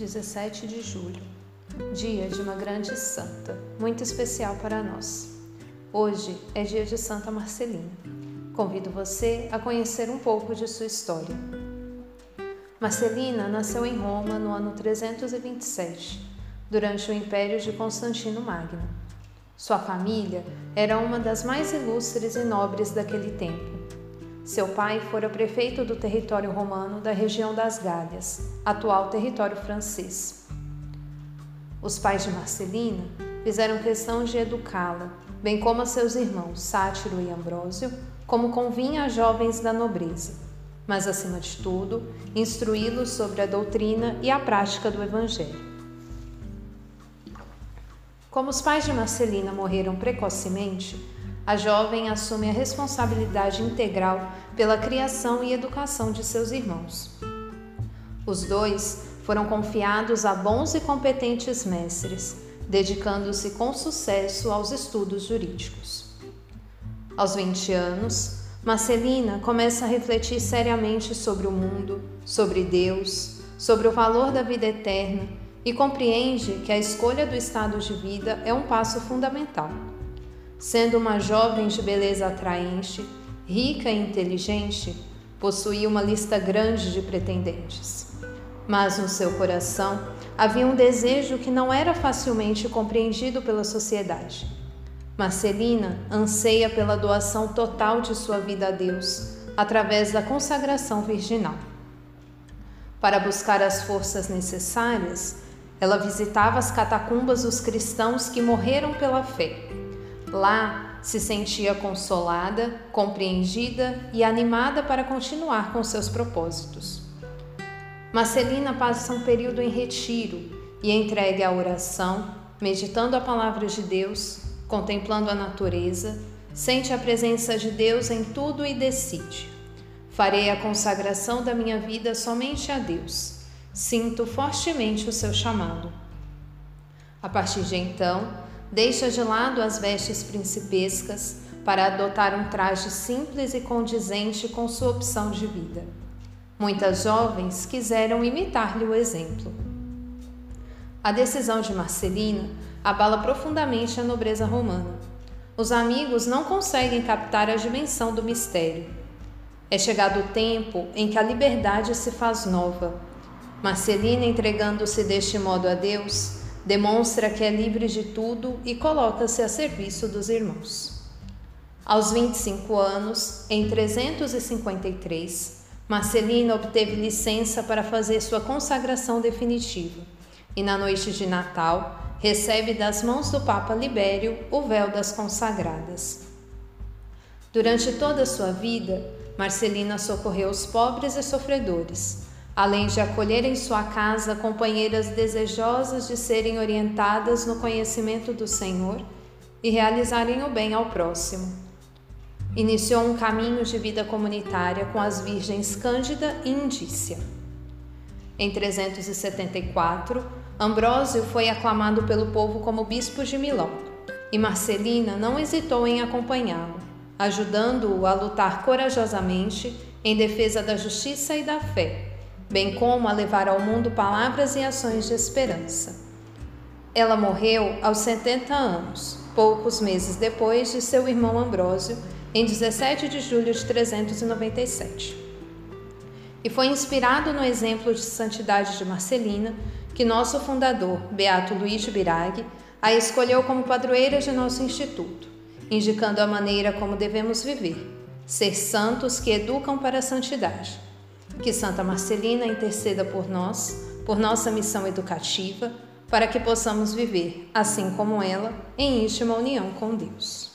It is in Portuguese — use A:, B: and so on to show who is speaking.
A: 17 de julho, dia de uma grande santa, muito especial para nós. Hoje é dia de Santa Marcelina. Convido você a conhecer um pouco de sua história. Marcelina nasceu em Roma no ano 327, durante o império de Constantino Magno. Sua família era uma das mais ilustres e nobres daquele tempo seu pai fora prefeito do território romano da região das Gálias, atual território francês. Os pais de Marcelina fizeram questão de educá-la, bem como a seus irmãos Sátiro e Ambrósio, como convinha a jovens da nobreza, mas acima de tudo, instruí-los sobre a doutrina e a prática do evangelho. Como os pais de Marcelina morreram precocemente, a jovem assume a responsabilidade integral pela criação e educação de seus irmãos. Os dois foram confiados a bons e competentes mestres, dedicando-se com sucesso aos estudos jurídicos. Aos 20 anos, Marcelina começa a refletir seriamente sobre o mundo, sobre Deus, sobre o valor da vida eterna e compreende que a escolha do estado de vida é um passo fundamental. Sendo uma jovem de beleza atraente, rica e inteligente, possuía uma lista grande de pretendentes. Mas no seu coração havia um desejo que não era facilmente compreendido pela sociedade. Marcelina anseia pela doação total de sua vida a Deus, através da consagração virginal. Para buscar as forças necessárias, ela visitava as catacumbas dos cristãos que morreram pela fé Lá se sentia consolada, compreendida e animada para continuar com seus propósitos. Marcelina passa um período em retiro e entregue à oração, meditando a palavra de Deus, contemplando a natureza, sente a presença de Deus em tudo e decide. Farei a consagração da minha vida somente a Deus. Sinto fortemente o seu chamado. A partir de então, Deixa de lado as vestes principescas para adotar um traje simples e condizente com sua opção de vida. Muitas jovens quiseram imitar-lhe o exemplo. A decisão de Marcelina abala profundamente a nobreza romana. Os amigos não conseguem captar a dimensão do mistério. É chegado o tempo em que a liberdade se faz nova. Marcelina, entregando-se deste modo a Deus, demonstra que é livre de tudo e coloca-se a serviço dos irmãos. Aos 25 anos, em 353, Marcelina obteve licença para fazer sua consagração definitiva e, na noite de Natal, recebe das mãos do Papa Libério o véu das consagradas. Durante toda a sua vida, Marcelina socorreu os pobres e sofredores além de acolher em sua casa companheiras desejosas de serem orientadas no conhecimento do Senhor e realizarem o bem ao próximo. Iniciou um caminho de vida comunitária com as virgens Cândida e Indícia. Em 374, Ambrósio foi aclamado pelo povo como bispo de Milão, e Marcelina não hesitou em acompanhá-lo, ajudando-o a lutar corajosamente em defesa da justiça e da fé bem como a levar ao mundo palavras e ações de esperança. Ela morreu aos 70 anos, poucos meses depois de seu irmão Ambrósio, em 17 de julho de 397. E foi inspirado no exemplo de santidade de Marcelina que nosso fundador, Beato Luiz de Birag, a escolheu como padroeira de nosso instituto, indicando a maneira como devemos viver, ser santos que educam para a santidade que Santa Marcelina interceda por nós, por nossa missão educativa, para que possamos viver, assim como ela, em íntima união com Deus.